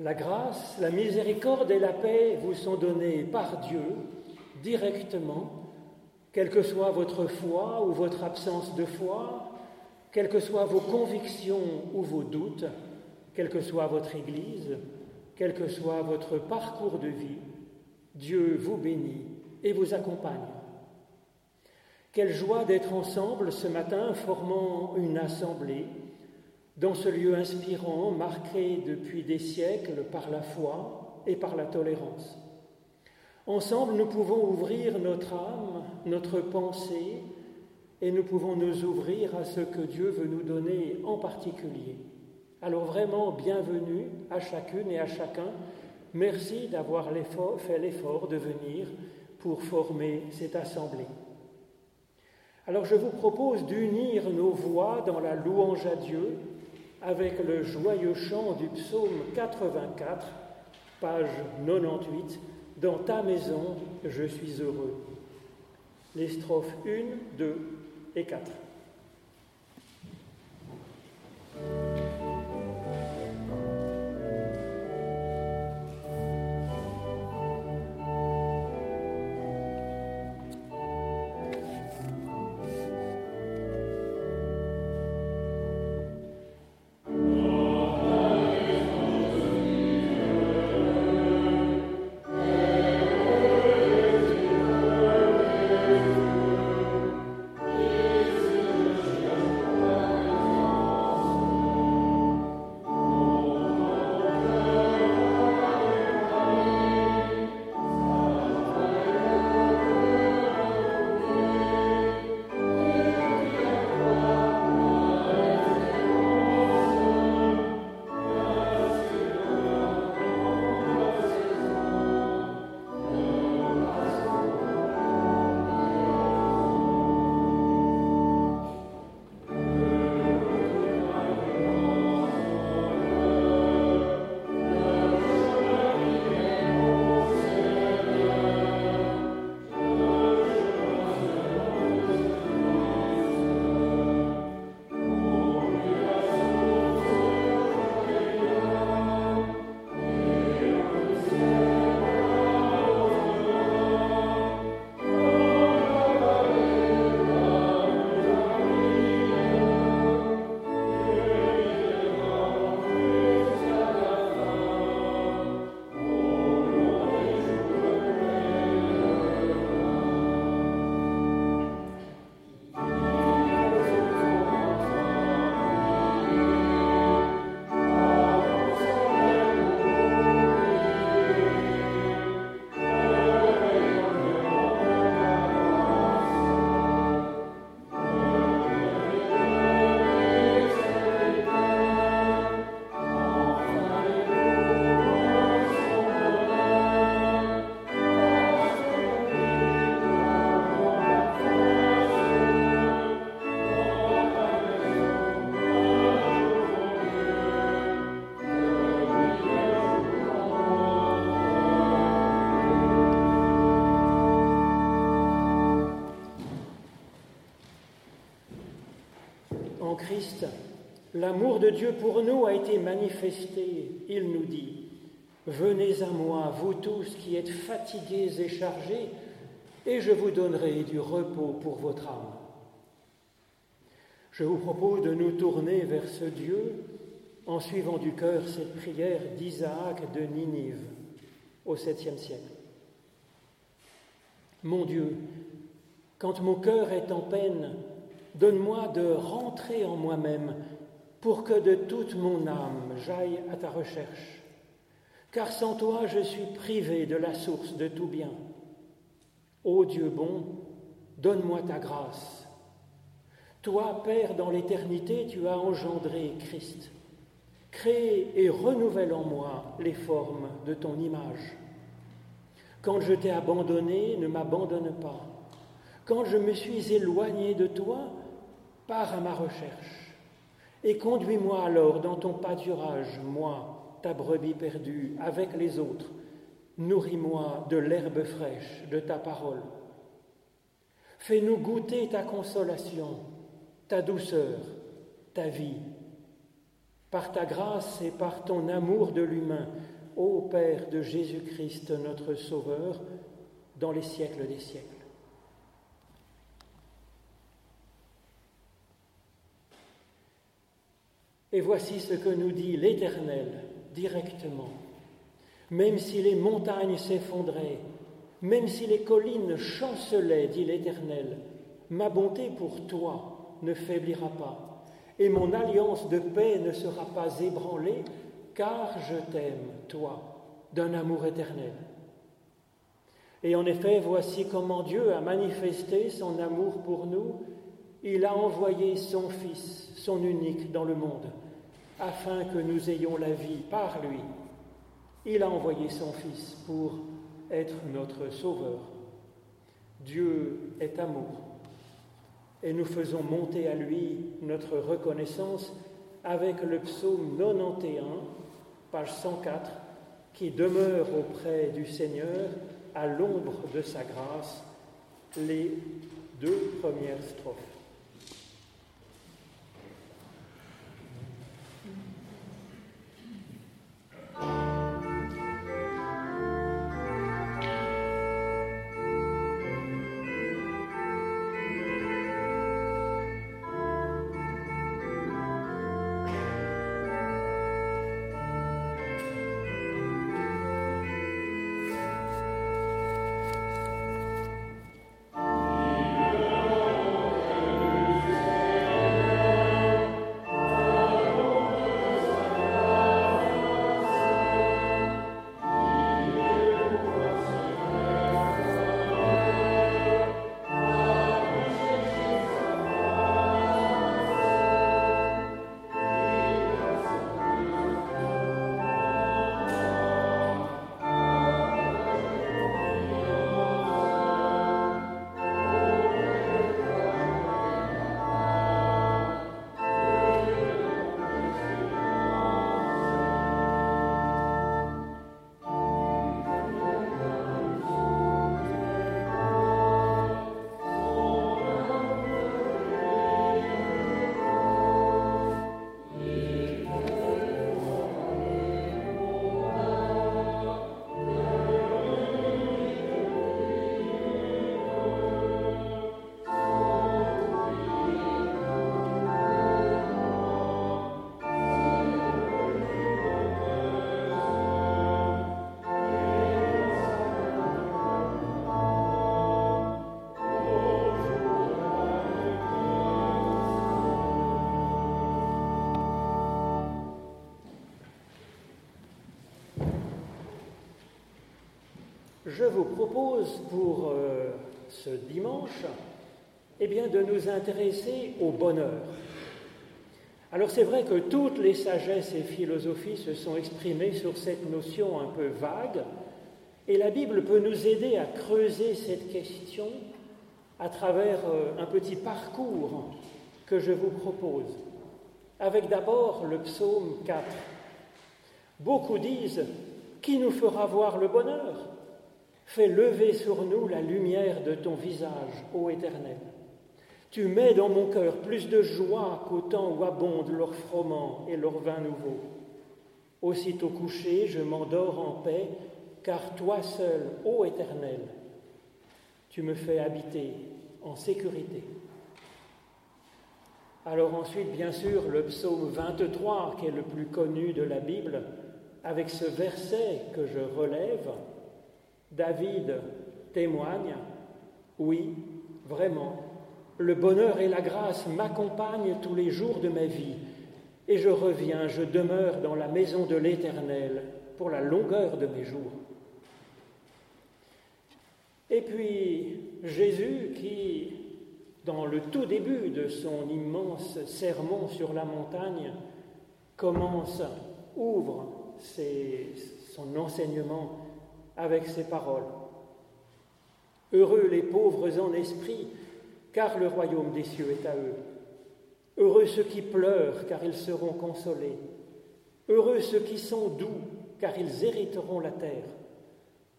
La grâce, la miséricorde et la paix vous sont données par Dieu directement, quelle que soit votre foi ou votre absence de foi, quelles que soient vos convictions ou vos doutes, quelle que soit votre Église, quel que soit votre parcours de vie, Dieu vous bénit et vous accompagne. Quelle joie d'être ensemble ce matin formant une assemblée dans ce lieu inspirant, marqué depuis des siècles par la foi et par la tolérance. Ensemble, nous pouvons ouvrir notre âme, notre pensée, et nous pouvons nous ouvrir à ce que Dieu veut nous donner en particulier. Alors vraiment, bienvenue à chacune et à chacun. Merci d'avoir fait l'effort de venir pour former cette assemblée. Alors je vous propose d'unir nos voix dans la louange à Dieu avec le joyeux chant du psaume 84, page 98, Dans ta maison, je suis heureux. Les strophes 1, 2 et 4. L'amour de Dieu pour nous a été manifesté. Il nous dit, Venez à moi, vous tous qui êtes fatigués et chargés, et je vous donnerai du repos pour votre âme. Je vous propose de nous tourner vers ce Dieu en suivant du cœur cette prière d'Isaac de Ninive au 7e siècle. Mon Dieu, quand mon cœur est en peine, Donne-moi de rentrer en moi-même pour que de toute mon âme j'aille à ta recherche. Car sans toi je suis privé de la source de tout bien. Ô Dieu bon, donne-moi ta grâce. Toi, Père, dans l'éternité, tu as engendré Christ. Crée et renouvelle en moi les formes de ton image. Quand je t'ai abandonné, ne m'abandonne pas. Quand je me suis éloigné de toi, pars à ma recherche et conduis-moi alors dans ton pâturage, moi, ta brebis perdue, avec les autres. Nourris-moi de l'herbe fraîche de ta parole. Fais-nous goûter ta consolation, ta douceur, ta vie. par ta grâce et par ton amour de l'humain, ô Père de Jésus-Christ, notre Sauveur, dans les siècles des siècles. Et voici ce que nous dit l'Éternel directement. Même si les montagnes s'effondraient, même si les collines chancelaient, dit l'Éternel, ma bonté pour toi ne faiblira pas, et mon alliance de paix ne sera pas ébranlée, car je t'aime, toi, d'un amour éternel. Et en effet, voici comment Dieu a manifesté son amour pour nous. Il a envoyé son Fils, son unique, dans le monde, afin que nous ayons la vie par lui. Il a envoyé son Fils pour être notre Sauveur. Dieu est amour. Et nous faisons monter à lui notre reconnaissance avec le psaume 91, page 104, qui demeure auprès du Seigneur à l'ombre de sa grâce, les deux premières strophes. Je vous propose pour euh, ce dimanche eh de nous intéresser au bonheur. Alors c'est vrai que toutes les sagesses et philosophies se sont exprimées sur cette notion un peu vague, et la Bible peut nous aider à creuser cette question à travers euh, un petit parcours que je vous propose, avec d'abord le psaume 4. Beaucoup disent, qui nous fera voir le bonheur? Fais lever sur nous la lumière de ton visage, ô Éternel. Tu mets dans mon cœur plus de joie qu'au temps où abondent leurs froment et leurs vins nouveaux. Aussitôt couché, je m'endors en paix, car toi seul, ô Éternel, tu me fais habiter en sécurité. Alors ensuite, bien sûr, le psaume 23, qui est le plus connu de la Bible, avec ce verset que je relève, David témoigne, oui, vraiment, le bonheur et la grâce m'accompagnent tous les jours de ma vie, et je reviens, je demeure dans la maison de l'Éternel pour la longueur de mes jours. Et puis Jésus qui, dans le tout début de son immense sermon sur la montagne, commence, ouvre son enseignement avec ces paroles. Heureux les pauvres en esprit, car le royaume des cieux est à eux. Heureux ceux qui pleurent, car ils seront consolés. Heureux ceux qui sont doux, car ils hériteront la terre.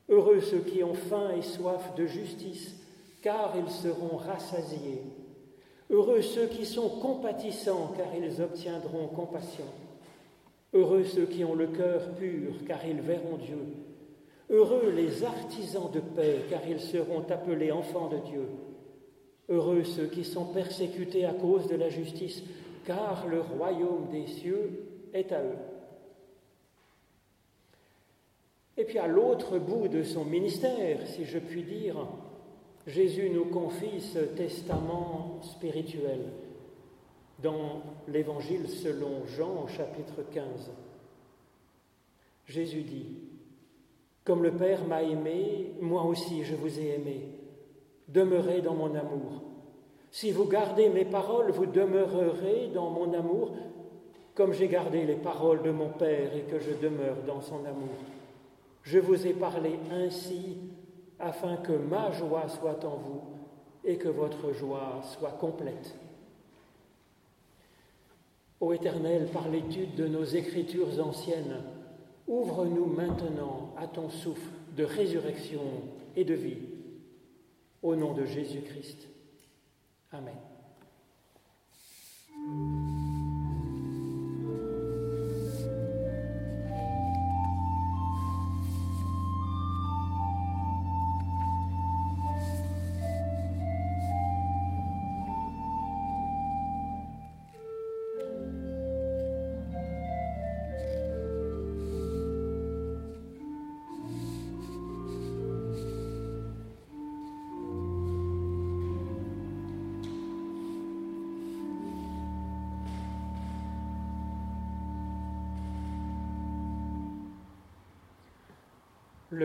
Heureux ceux qui ont faim et soif de justice, car ils seront rassasiés. Heureux ceux qui sont compatissants, car ils obtiendront compassion. Heureux ceux qui ont le cœur pur, car ils verront Dieu. Heureux les artisans de paix, car ils seront appelés enfants de Dieu. Heureux ceux qui sont persécutés à cause de la justice, car le royaume des cieux est à eux. Et puis à l'autre bout de son ministère, si je puis dire, Jésus nous confie ce testament spirituel dans l'Évangile selon Jean chapitre 15. Jésus dit, Comme le Père m'a aimé, moi aussi je vous ai aimé. Demeurez dans mon amour. Si vous gardez mes paroles, vous demeurerez dans mon amour, comme j'ai gardé les paroles de mon Père et que je demeure dans son amour. Je vous ai parlé ainsi afin que ma joie soit en vous et que votre joie soit complète. Ô Éternel, par l'étude de nos écritures anciennes, ouvre-nous maintenant à ton souffle de résurrection et de vie. Au nom de Jésus-Christ. Amen.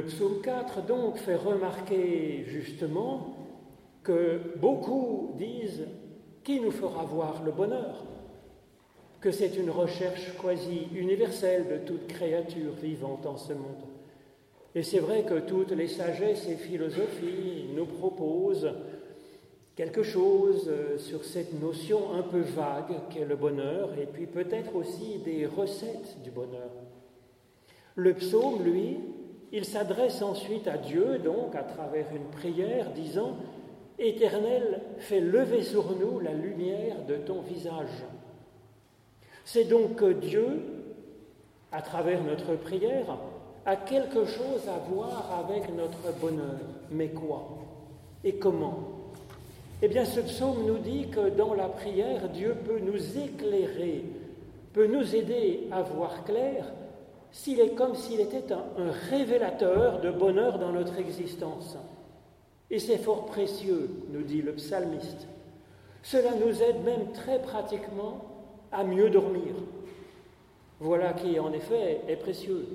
Psaume 4 donc fait remarquer justement que beaucoup disent qui nous fera voir le bonheur, que c'est une recherche quasi universelle de toute créature vivante en ce monde. Et c'est vrai que toutes les sagesses et philosophies nous proposent quelque chose sur cette notion un peu vague qu'est le bonheur, et puis peut-être aussi des recettes du bonheur. Le psaume, lui, il s'adresse ensuite à Dieu, donc à travers une prière, disant Éternel, fais lever sur nous la lumière de ton visage. C'est donc que Dieu, à travers notre prière, a quelque chose à voir avec notre bonheur. Mais quoi? Et comment? Eh bien, ce psaume nous dit que dans la prière, Dieu peut nous éclairer, peut nous aider à voir clair s'il est comme s'il était un, révélateur de bonheur dans notre existence. Et c'est fort précieux, nous dit le psalmiste. Cela nous aide même très pratiquement à mieux dormir. Voilà qui, en effet, est précieux.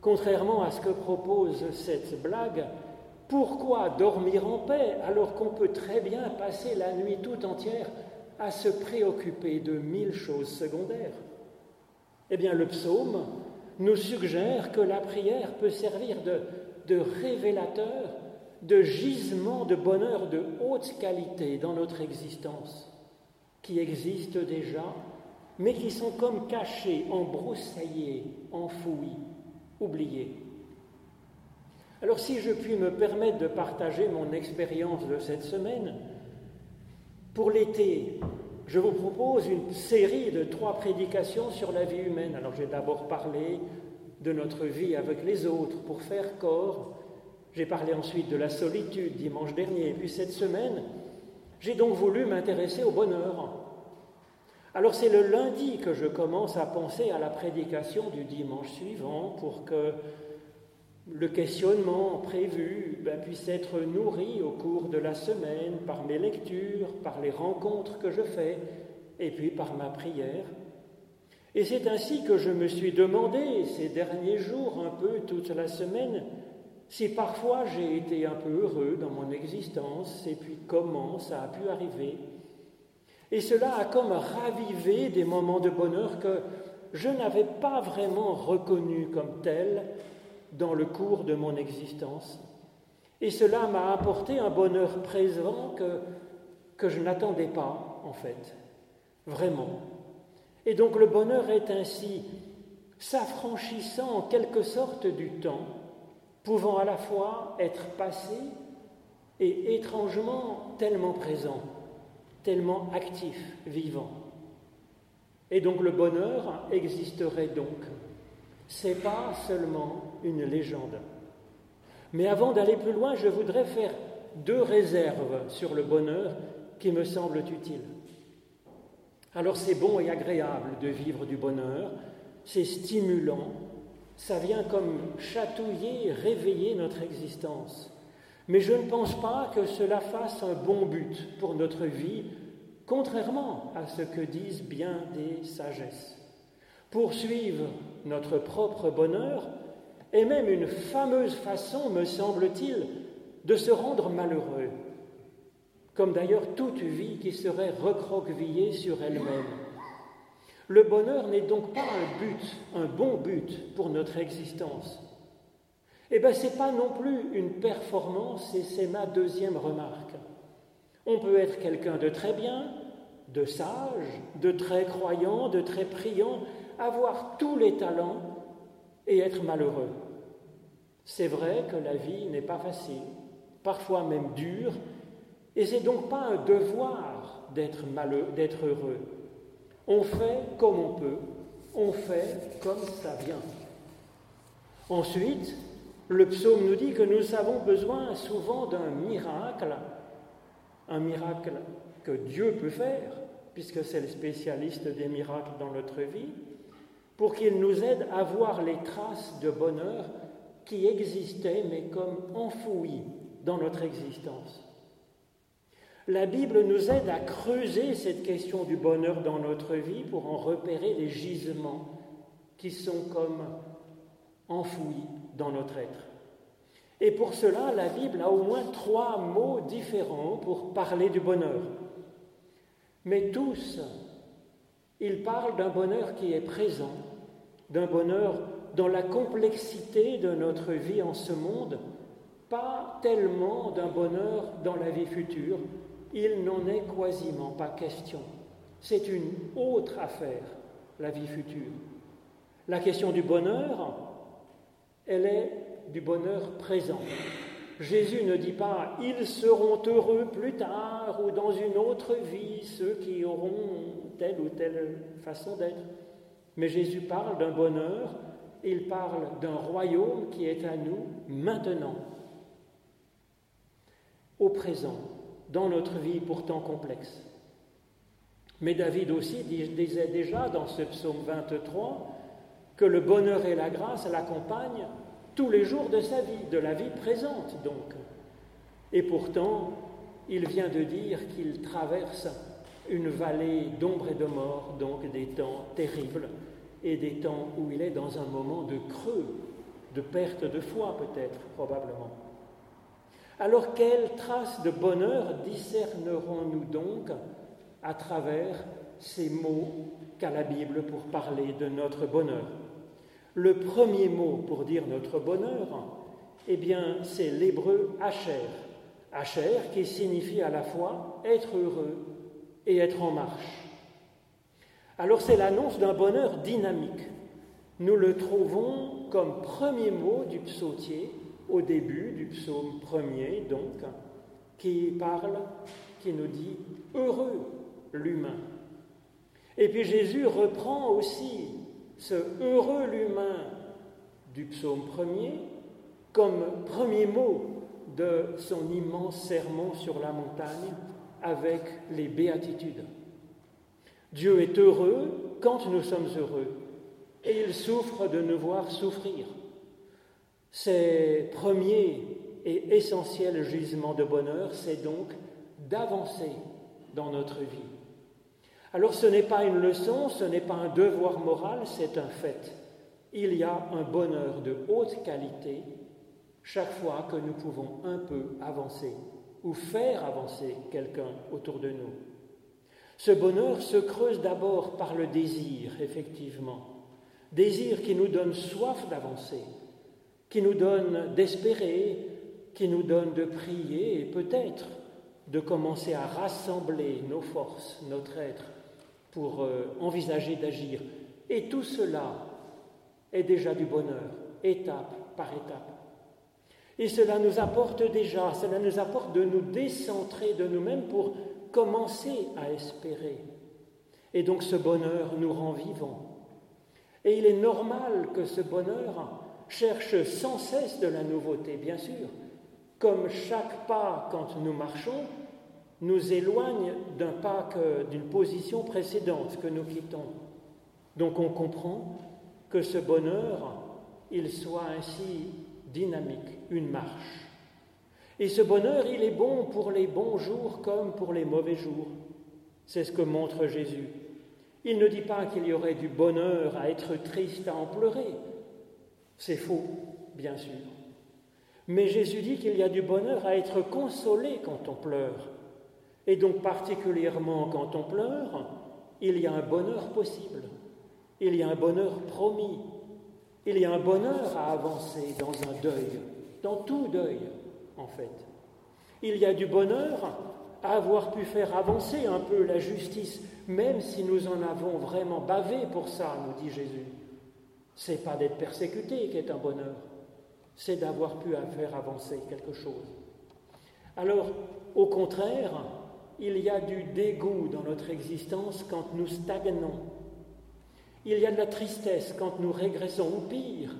Contrairement à ce que propose cette blague, pourquoi dormir en paix alors qu'on peut très bien passer la nuit tout entière à se préoccuper de mille choses secondaires? Eh bien, le psaume nous suggère que la prière peut servir de, révélateur, de gisement de bonheur de haute qualité dans notre existence, qui existent déjà, mais qui sont comme cachés, embroussaillés, enfouis, oubliés. Alors si je puis me permettre de partager mon expérience de cette semaine, pour l'été, je vous propose une série de trois prédications sur la vie humaine. Alors j'ai d'abord parlé de notre vie avec les autres pour faire corps. J'ai parlé ensuite de la solitude dimanche dernier. Et puis cette semaine, j'ai donc voulu m'intéresser au bonheur. Alors c'est le lundi que je commence à penser à la prédication du dimanche suivant pour que le questionnement prévu ben, puisse être nourri au cours de la semaine par mes lectures, par les rencontres que je fais, et puis par ma prière. Et c'est ainsi que je me suis demandé ces derniers jours, un peu toute la semaine, si parfois j'ai été un peu heureux dans mon existence, et puis comment ça a pu arriver. Et cela a comme ravivé des moments de bonheur que je n'avais pas vraiment reconnus comme tels dans le cours de mon existence. Et cela m'a apporté un bonheur présent que, que je n'attendais pas, en fait, vraiment. Et donc le bonheur est ainsi s'affranchissant en quelque sorte du temps, pouvant à la fois être passé et étrangement tellement présent, tellement actif, vivant. Et donc le bonheur existerait donc. C'est pas seulement une légende. Mais avant d'aller plus loin, je voudrais faire deux réserves sur le bonheur qui me semblent utiles. Alors c'est bon et agréable de vivre du bonheur, c'est stimulant, ça vient comme chatouiller, réveiller notre existence. Mais je ne pense pas que cela fasse un bon but pour notre vie, contrairement à ce que disent bien des sagesses. Poursuivre notre propre bonheur est même une fameuse façon, me semble-t-il, de se rendre malheureux, comme d'ailleurs toute vie qui serait recroquevillée sur elle-même. Le bonheur n'est donc pas un but, un bon but pour notre existence. Eh bien, ce n'est pas non plus une performance, et c'est ma deuxième remarque. On peut être quelqu'un de très bien, de sage, de très croyant, de très priant, avoir tous les talents et être malheureux. C'est vrai que la vie n'est pas facile, parfois même dure, et c'est donc pas un devoir d'être d'être heureux. On fait comme on peut, on fait comme ça vient. Ensuite, le psaume nous dit que nous avons besoin souvent d'un miracle, un miracle que Dieu peut faire, puisque c'est le spécialiste des miracles dans notre vie, pour qu'il nous aide à voir les traces de bonheur qui existaient, mais comme enfouies dans notre existence. La Bible nous aide à creuser cette question du bonheur dans notre vie pour en repérer les gisements qui sont comme enfouis dans notre être. Et pour cela, la Bible a au moins trois mots différents pour parler du bonheur. Mais tous, ils parlent d'un bonheur qui est présent, d'un bonheur dans la complexité de notre vie en ce monde, pas tellement d'un bonheur dans la vie future, il n'en est quasiment pas question. C'est une autre affaire, la vie future. La question du bonheur, elle est du bonheur présent. Jésus ne dit pas ils seront heureux plus tard ou dans une autre vie, ceux qui auront telle ou telle façon d'être. Mais Jésus parle d'un bonheur, il parle d'un royaume qui est à nous maintenant, au présent dans notre vie pourtant complexe. Mais David aussi disait déjà dans ce psaume 23 que le bonheur et la grâce l'accompagnent tous les jours de sa vie, de la vie présente donc. Et pourtant, il vient de dire qu'il traverse une vallée d'ombre et de mort, donc des temps terribles, et des temps où il est dans un moment de creux, de perte de foi peut-être, probablement. Alors quelles traces de bonheur discernerons-nous donc à travers ces mots qu'a la Bible pour parler de notre bonheur? Le premier mot pour dire notre bonheur, eh bien, c'est l'hébreu Asher. Asher qui signifie à la fois être heureux et être en marche. Alors c'est l'annonce d'un bonheur dynamique. Nous le trouvons comme premier mot du psautier au début du psaume premier, donc, qui parle, qui nous dit Heureux l'humain. Et puis Jésus reprend aussi ce heureux l'humain du psaume premier comme premier mot de son immense sermon sur la montagne avec les béatitudes. Dieu est heureux quand nous sommes heureux et il souffre de nous voir souffrir. Ces premiers et essentiels gisements de bonheur, c'est donc d'avancer dans notre vie. Alors ce n'est pas une leçon, ce n'est pas un devoir moral, c'est un fait. Il y a un bonheur de haute qualité chaque fois que nous pouvons un peu avancer ou faire avancer quelqu'un autour de nous. Ce bonheur se creuse d'abord par le désir, effectivement. Désir qui nous donne soif d'avancer, qui nous donne d'espérer, qui nous donne de prier et peut-être de commencer à rassembler nos forces, notre être, pour euh, envisager d'agir. Et tout cela est déjà du bonheur, étape par étape. Et cela nous apporte déjà, cela nous apporte de nous décentrer de nous-mêmes pour commencer à espérer. Et donc ce bonheur nous rend vivants. Et il est normal que ce bonheur cherche sans cesse de la nouveauté, bien sûr, comme chaque pas quand nous marchons nous éloigne d'un pas d'une position précédente que nous quittons. Donc on comprend que ce bonheur, il soit ainsi dynamique, une marche. Et ce bonheur, il est bon pour les bons jours comme pour les mauvais jours. C'est ce que montre Jésus. Il ne dit pas qu'il y aurait du bonheur à être triste, à en pleurer. C'est faux, bien sûr. Mais Jésus dit qu'il y a du bonheur à être consolé quand on pleure. Et donc particulièrement quand on pleure, il y a un bonheur possible. Il y a un bonheur promis. Il y a un bonheur à avancer dans un deuil, dans tout deuil en fait. Il y a du bonheur à avoir pu faire avancer un peu la justice, même si nous en avons vraiment bavé pour ça, nous dit Jésus. C'est pas d'être persécuté qui est un bonheur, c'est d'avoir pu faire avancer quelque chose. Alors, au contraire, il y a du dégoût dans notre existence quand nous stagnons. Il y a de la tristesse quand nous régressons, ou pire,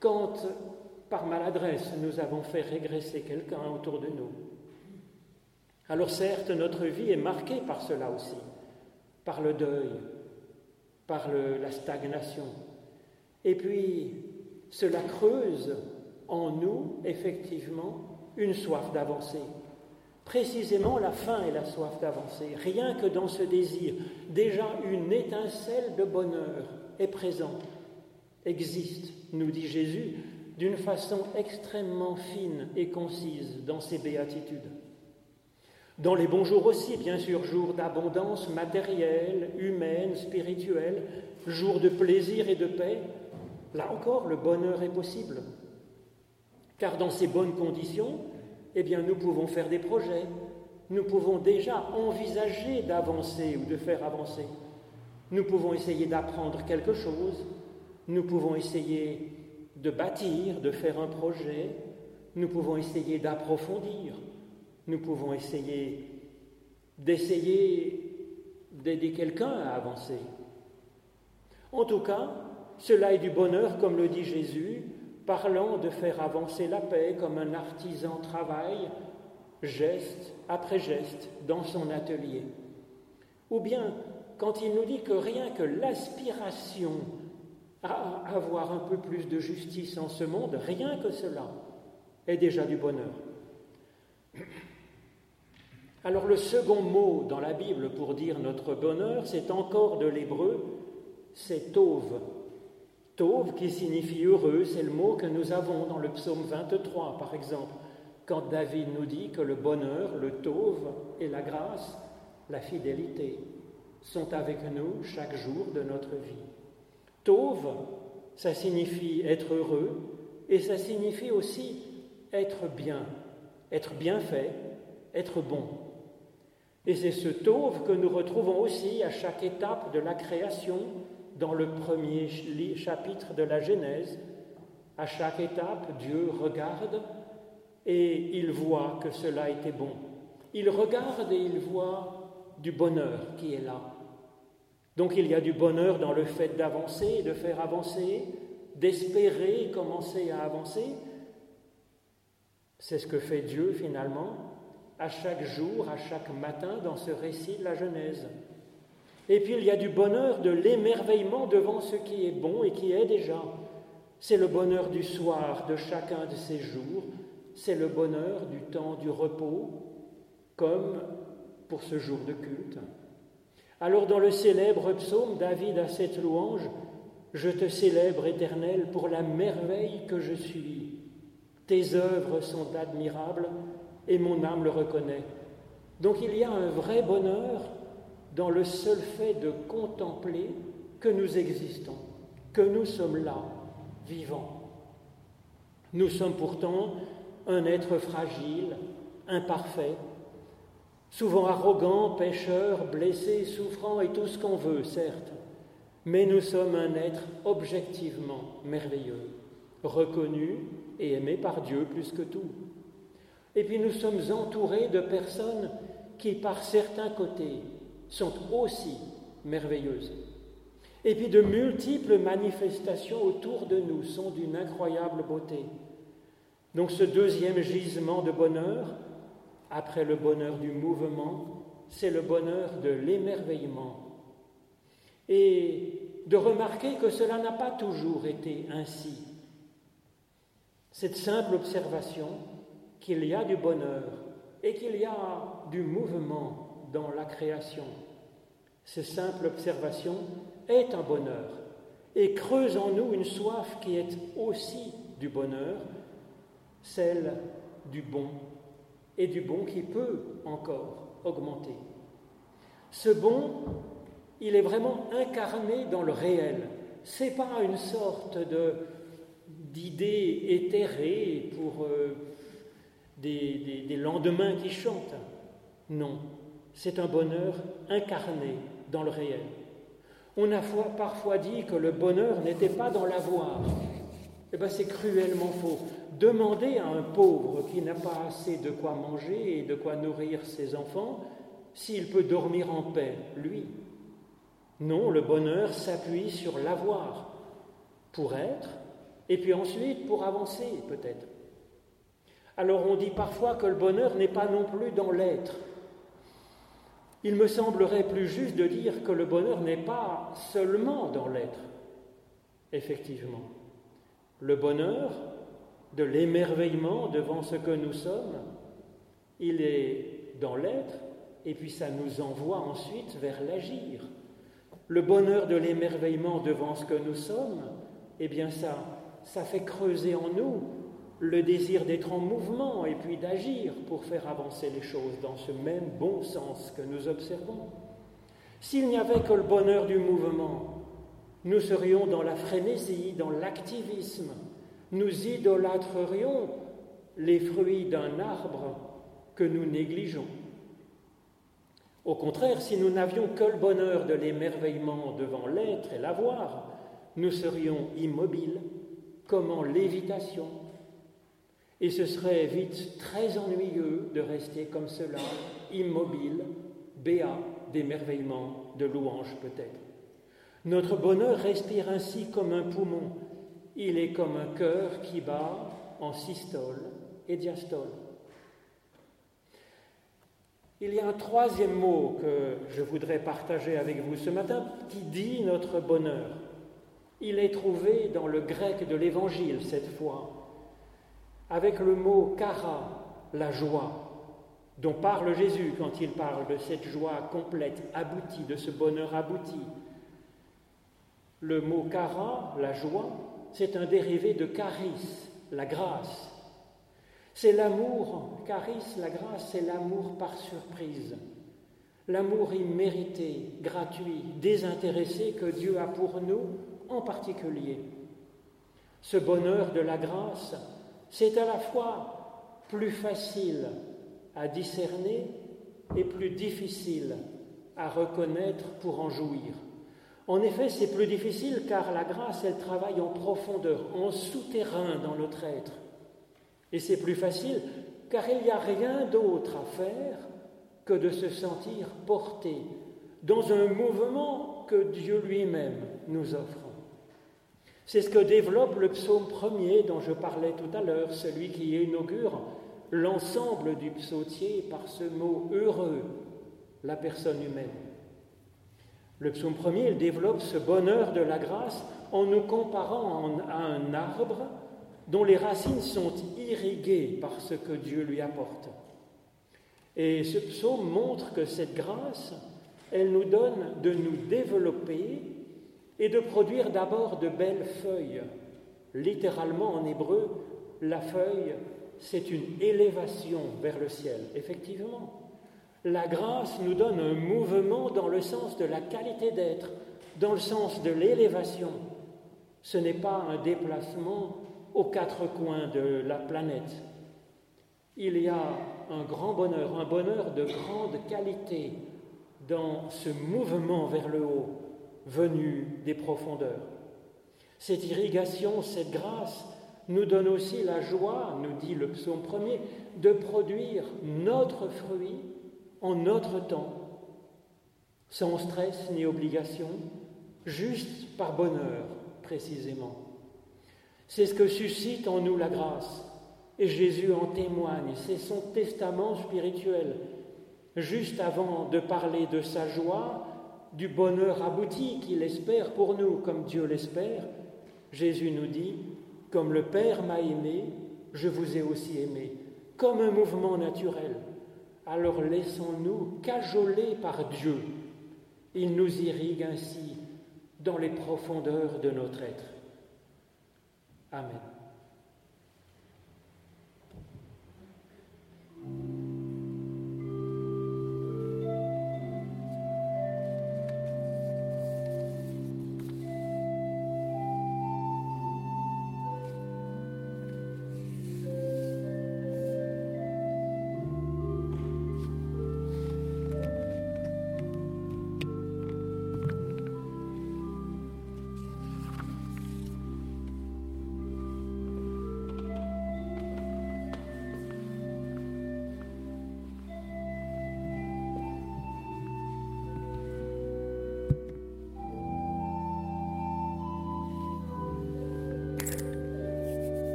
quand par maladresse, nous avons fait régresser quelqu'un autour de nous. Alors certes, notre vie est marquée par cela aussi, par le deuil, par la stagnation. Et puis, cela creuse en nous, effectivement, une soif d'avancer. Précisément la faim et la soif d'avancer. Rien que dans ce désir, déjà une étincelle de bonheur est présente, existe, nous dit Jésus, d'une façon extrêmement fine et concise dans ses béatitudes. Dans les bons jours aussi, bien sûr, jours d'abondance matérielle, humaine, spirituelle, jours de plaisir et de paix, là encore, le bonheur est possible. Car dans ces bonnes conditions, eh bien, nous pouvons faire des projets, nous pouvons déjà envisager d'avancer ou de faire avancer. Nous pouvons essayer d'apprendre quelque chose, nous pouvons essayer de bâtir, de faire un projet, nous pouvons essayer d'approfondir, nous pouvons essayer d'essayer d'aider quelqu'un à avancer. En tout cas, cela est du bonheur, comme le dit Jésus, parlant de faire avancer la paix comme un artisan travaille, geste après geste, dans son atelier. Ou bien quand il nous dit que rien que l'aspiration à avoir un peu plus de justice en ce monde, rien que cela est déjà du bonheur. Alors le second mot dans la Bible pour dire notre bonheur, c'est encore de l'hébreu, c'est tov. Tov qui signifie heureux, c'est le mot que nous avons dans le psaume 23 par exemple, quand David nous dit que le bonheur, le tov et la grâce, la fidélité sont avec nous chaque jour de notre vie. Tov, ça signifie être heureux et ça signifie aussi être bien, être bien fait, être bon. Et c'est ce Tov que nous retrouvons aussi à chaque étape de la création dans le premier chapitre de la Genèse. À chaque étape, Dieu regarde et il voit que cela était bon. Il regarde et il voit du bonheur qui est là. Donc il y a du bonheur dans le fait d'avancer, de faire avancer, d'espérer commencer à avancer. C'est ce que fait Dieu finalement à chaque jour, à chaque matin dans ce récit de la Genèse. Et puis il y a du bonheur de l'émerveillement devant ce qui est bon et qui est déjà. C'est le bonheur du soir de chacun de ces jours, c'est le bonheur du temps du repos, comme pour ce jour de culte. Alors dans le célèbre psaume, David a cette louange, Je te célèbre, Éternel, pour la merveille que je suis. Tes œuvres sont admirables et mon âme le reconnaît. Donc il y a un vrai bonheur dans le seul fait de contempler que nous existons, que nous sommes là, vivants. Nous sommes pourtant un être fragile, imparfait, souvent arrogant, pécheur, blessé, souffrant et tout ce qu'on veut, certes, mais nous sommes un être objectivement merveilleux, reconnu et aimé par Dieu plus que tout. Et puis nous sommes entourés de personnes qui, par certains côtés, sont aussi merveilleuses. Et puis de multiples manifestations autour de nous sont d'une incroyable beauté. Donc ce deuxième gisement de bonheur, après le bonheur du mouvement, c'est le bonheur de l'émerveillement. Et de remarquer que cela n'a pas toujours été ainsi. Cette simple observation qu'il y a du bonheur et qu'il y a du mouvement dans la création, cette simple observation est un bonheur et creuse en nous une soif qui est aussi du bonheur, celle du bon et du bon qui peut encore augmenter. Ce bon, il est vraiment incarné dans le réel. C'est pas une sorte de d'idée éthérée pour euh, des lendemains qui chantent. Non, c'est un bonheur incarné dans le réel. On a parfois dit que le bonheur n'était pas dans l'avoir. Eh bien, c'est cruellement faux. Demandez à un pauvre qui n'a pas assez de quoi manger et de quoi nourrir ses enfants s'il peut dormir en paix, lui. Non, le bonheur s'appuie sur l'avoir pour être et puis ensuite pour avancer peut-être. Alors on dit parfois que le bonheur n'est pas non plus dans l'être. Il me semblerait plus juste de dire que le bonheur n'est pas seulement dans l'être, effectivement. Le bonheur de l'émerveillement devant ce que nous sommes, il est dans l'être, et puis ça nous envoie ensuite vers l'agir. Le bonheur de l'émerveillement devant ce que nous sommes, eh bien ça, ça fait creuser en nous le désir d'être en mouvement et puis d'agir pour faire avancer les choses dans ce même bon sens que nous observons. S'il n'y avait que le bonheur du mouvement, nous serions dans la frénésie, dans l'activisme, nous idolâtrerions les fruits d'un arbre que nous négligeons. Au contraire, si nous n'avions que le bonheur de l'émerveillement devant l'être et l'avoir, nous serions immobiles, comme en lévitation, et ce serait vite très ennuyeux de rester comme cela, immobile, béat d'émerveillement, de louange peut-être. Notre bonheur respire ainsi comme un poumon. Il est comme un cœur qui bat en systole et diastole. Il y a un troisième mot que je voudrais partager avec vous ce matin qui dit notre bonheur. Il est trouvé dans le grec de l'Évangile cette fois, avec le mot kara, la joie, dont parle Jésus quand il parle de cette joie complète, aboutie, de ce bonheur abouti. Le mot kara, la joie, c'est un dérivé de charis, la grâce. C'est l'amour, charis, la grâce, c'est l'amour par surprise, l'amour immérité, gratuit, désintéressé que Dieu a pour nous en particulier. Ce bonheur de la grâce, c'est à la fois plus facile à discerner et plus difficile à reconnaître pour en jouir. En effet, c'est plus difficile car la grâce, elle travaille en profondeur, en souterrain dans notre être. Et c'est plus facile car il n'y a rien d'autre à faire que de se sentir porté dans un mouvement que Dieu lui-même nous offre. C'est ce que développe le psaume premier dont je parlais tout à l'heure, celui qui inaugure l'ensemble du psautier par ce mot heureux, la personne humaine. Le psaume premier, il développe ce bonheur de la grâce en nous comparant à un arbre dont les racines sont irriguées par ce que Dieu lui apporte. Et ce psaume montre que cette grâce, elle nous donne de nous développer et de produire d'abord de belles feuilles. Littéralement en hébreu, la feuille, c'est une élévation vers le ciel, effectivement. La grâce nous donne un mouvement dans le sens de la qualité d'être, dans le sens de l'élévation. Ce n'est pas un déplacement aux quatre coins de la planète. Il y a un grand bonheur, un bonheur de grande qualité dans ce mouvement vers le haut, venu des profondeurs. Cette irrigation, cette grâce nous donne aussi la joie, nous dit le psaume premier, de produire notre fruit en notre temps. sans stress ni obligation, juste par bonheur précisément. C'est ce que suscite en nous la grâce, et Jésus en témoigne, c'est son testament spirituel. Juste avant de parler de sa joie, du bonheur abouti qu'il espère pour nous, comme Dieu l'espère, Jésus nous dit, comme le Père m'a aimé, je vous ai aussi aimé, comme un mouvement naturel. Alors laissons-nous cajoler par Dieu. Il nous irrigue ainsi dans les profondeurs de notre être. Amen.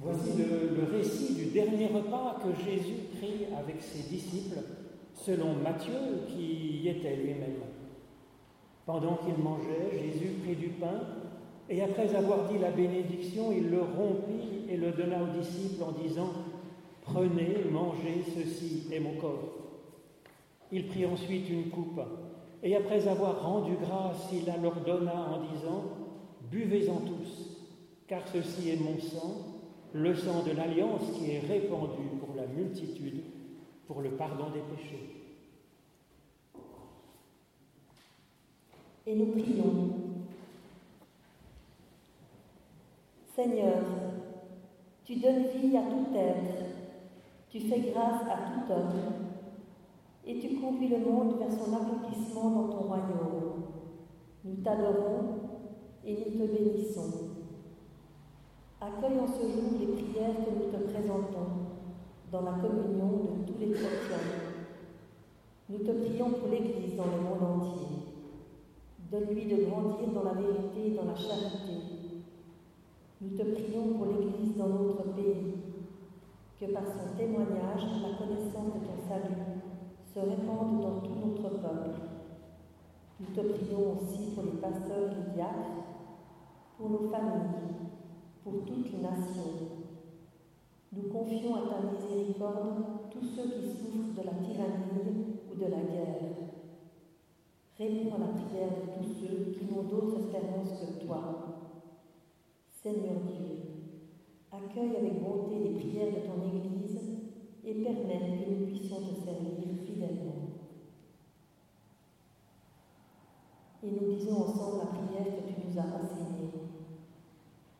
Voici le, récit du dernier repas que Jésus prit avec ses disciples, selon Matthieu qui y était lui-même. Pendant qu'il mangeait, Jésus prit du pain et après avoir dit la bénédiction, il le rompit et le donna aux disciples en disant Prenez, mangez, ceci est mon corps. Il prit ensuite une coupe et après avoir rendu grâce, il la leur donna en disant Buvez-en tous, car ceci est mon sang le sang de l'alliance qui est répandu pour la multitude, pour le pardon des péchés. Et nous prions. Seigneur, tu donnes vie à tout être, tu fais grâce à tout homme, et tu conduis le monde vers son accomplissement dans ton royaume. Nous t'adorons et nous te bénissons. Accueille en ce jour les prières que nous te présentons dans la communion de tous les chrétiens? Nous te prions pour l'Église dans le monde entier. Donne-lui de grandir dans la vérité et dans la charité. Nous te prions pour l'Église dans notre pays, que par son témoignage, la connaissance de ton salut se répande dans tout notre peuple. Nous te prions aussi pour les pasteurs et les diacres, pour nos familles, pour toutes les nations. Nous confions à ta miséricorde tous ceux qui souffrent de la tyrannie ou de la guerre. Réponds à la prière de tous ceux qui n'ont d'autre espérance que toi. Seigneur Dieu, accueille avec bonté les prières de ton Église et permets que nous puissions te servir fidèlement. Et nous disons ensemble la prière que tu nous as enseignée.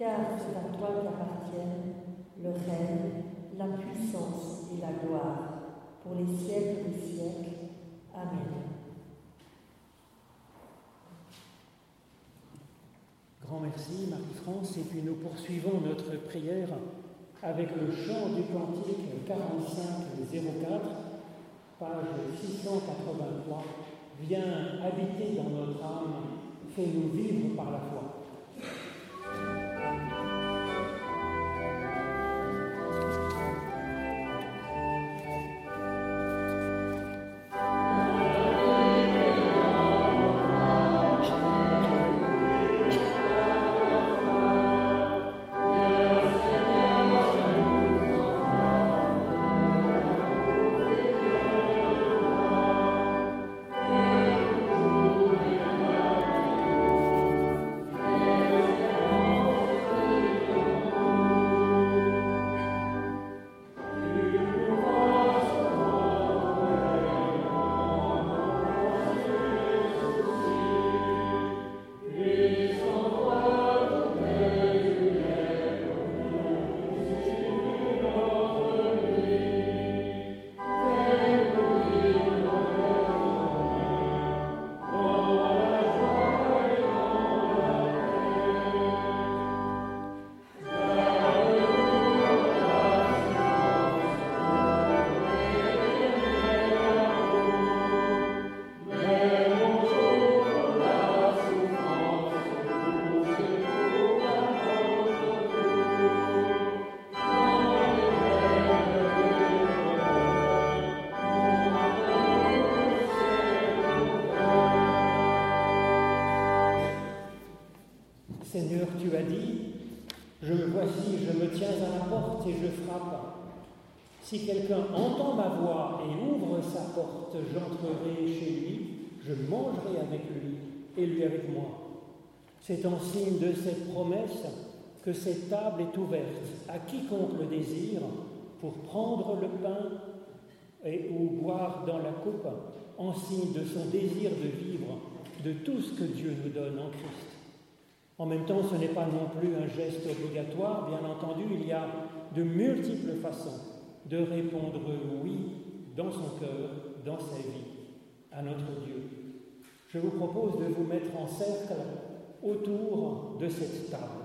car c'est à toi qu'appartiennent le règne, la puissance et la gloire, pour les siècles des siècles. Amen. Grand merci Marie-France, et puis nous poursuivons notre prière avec le chant du cantique 4504, page 683, Viens habiter dans notre âme, fais-nous vivre par la foi. Si quelqu'un entend ma voix et ouvre sa porte, j'entrerai chez lui, je mangerai avec lui et lui avec moi. C'est en signe de cette promesse que cette table est ouverte à quiconque le désire pour prendre le pain et ou boire dans la coupe en signe de son désir de vivre de tout ce que Dieu nous donne en Christ. En même temps, ce n'est pas non plus un geste obligatoire, bien entendu, il y a de multiples façons de répondre oui dans son cœur, dans sa vie, à notre Dieu. Je vous propose de vous mettre en cercle autour de cette table.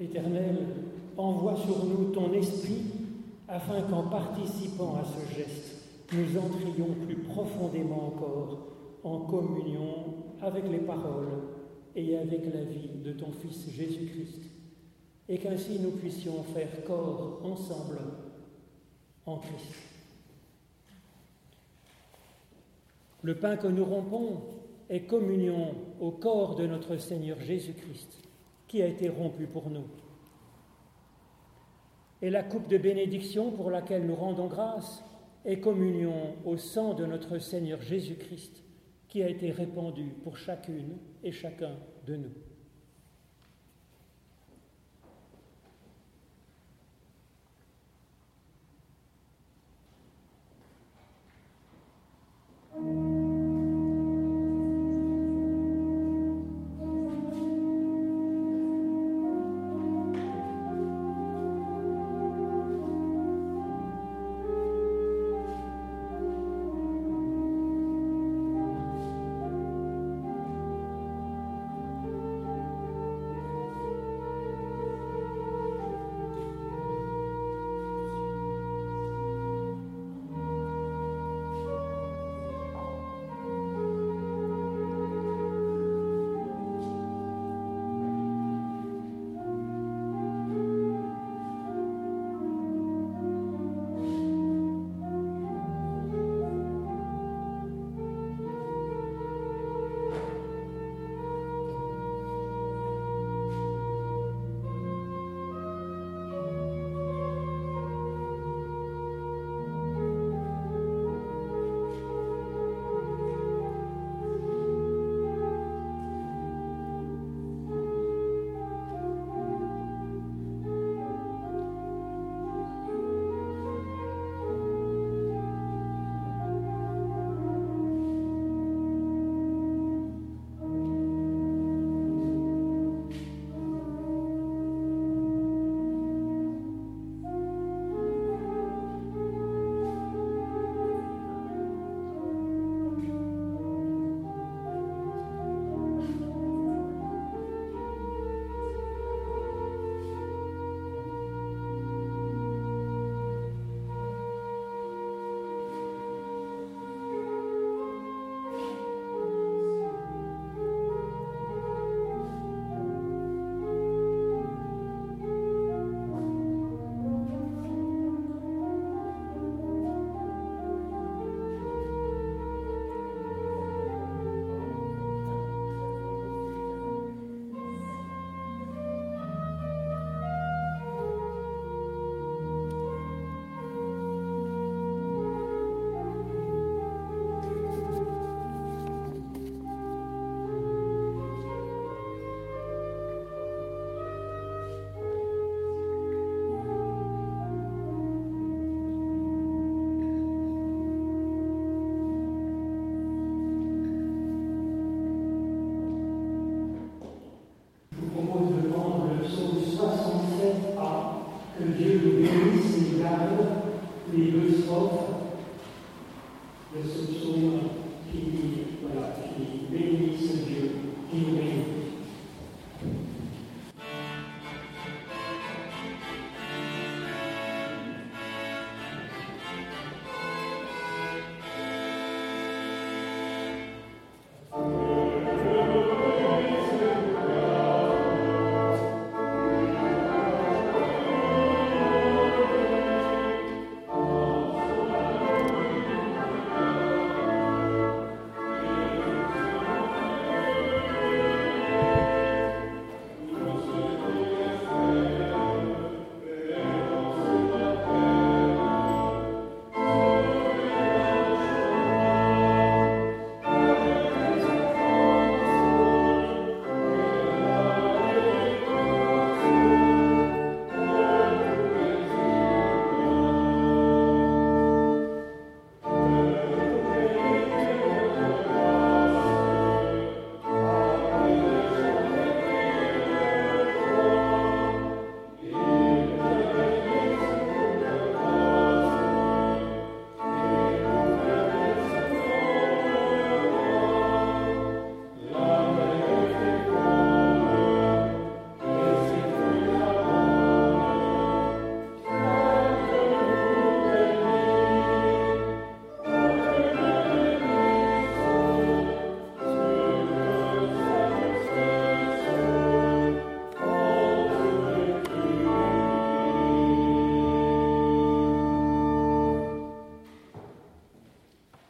Éternel, envoie sur nous ton esprit afin qu'en participant à ce geste, nous entrions plus profondément encore en communion avec les paroles et avec la vie de ton Fils Jésus-Christ, et qu'ainsi nous puissions faire corps ensemble en Christ. Le pain que nous rompons est communion au corps de notre Seigneur Jésus-Christ, qui a été rompu pour nous. Et la coupe de bénédiction pour laquelle nous rendons grâce est communion au sang de notre Seigneur Jésus-Christ, qui a été répandu pour chacune et chacun de nous.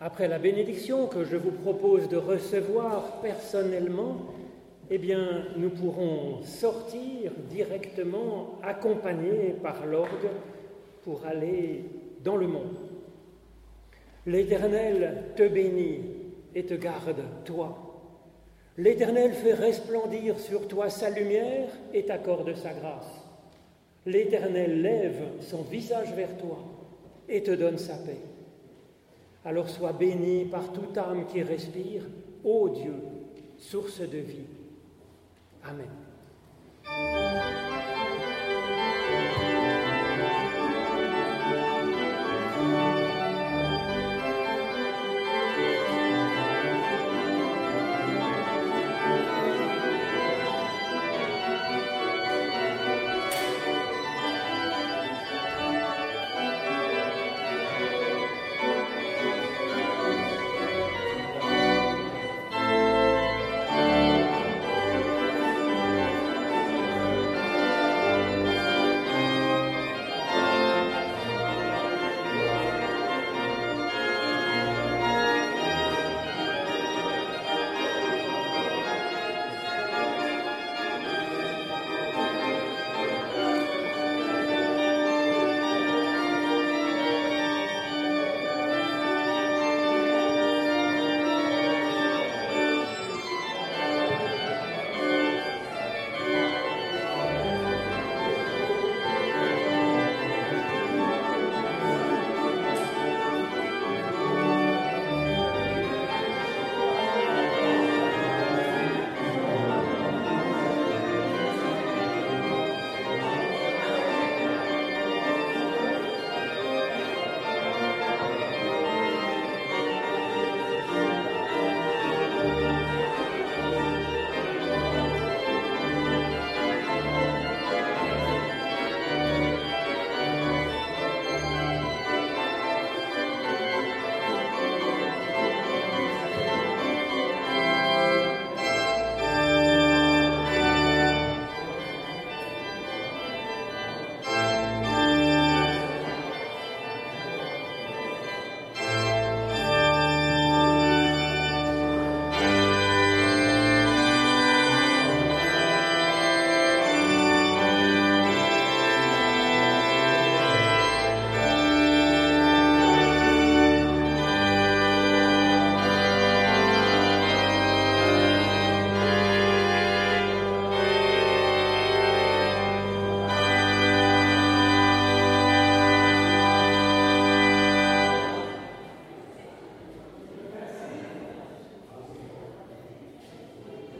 Après la bénédiction que je vous propose de recevoir personnellement, eh nous pourrons sortir directement accompagnés par l'orgue pour aller dans le monde. L'Éternel te bénit et te garde, toi. L'Éternel fait resplendir sur toi sa lumière et t'accorde sa grâce. L'Éternel lève son visage vers toi et te donne sa paix. Alors sois béni par toute âme qui respire, ô Dieu, source de vie. Amen.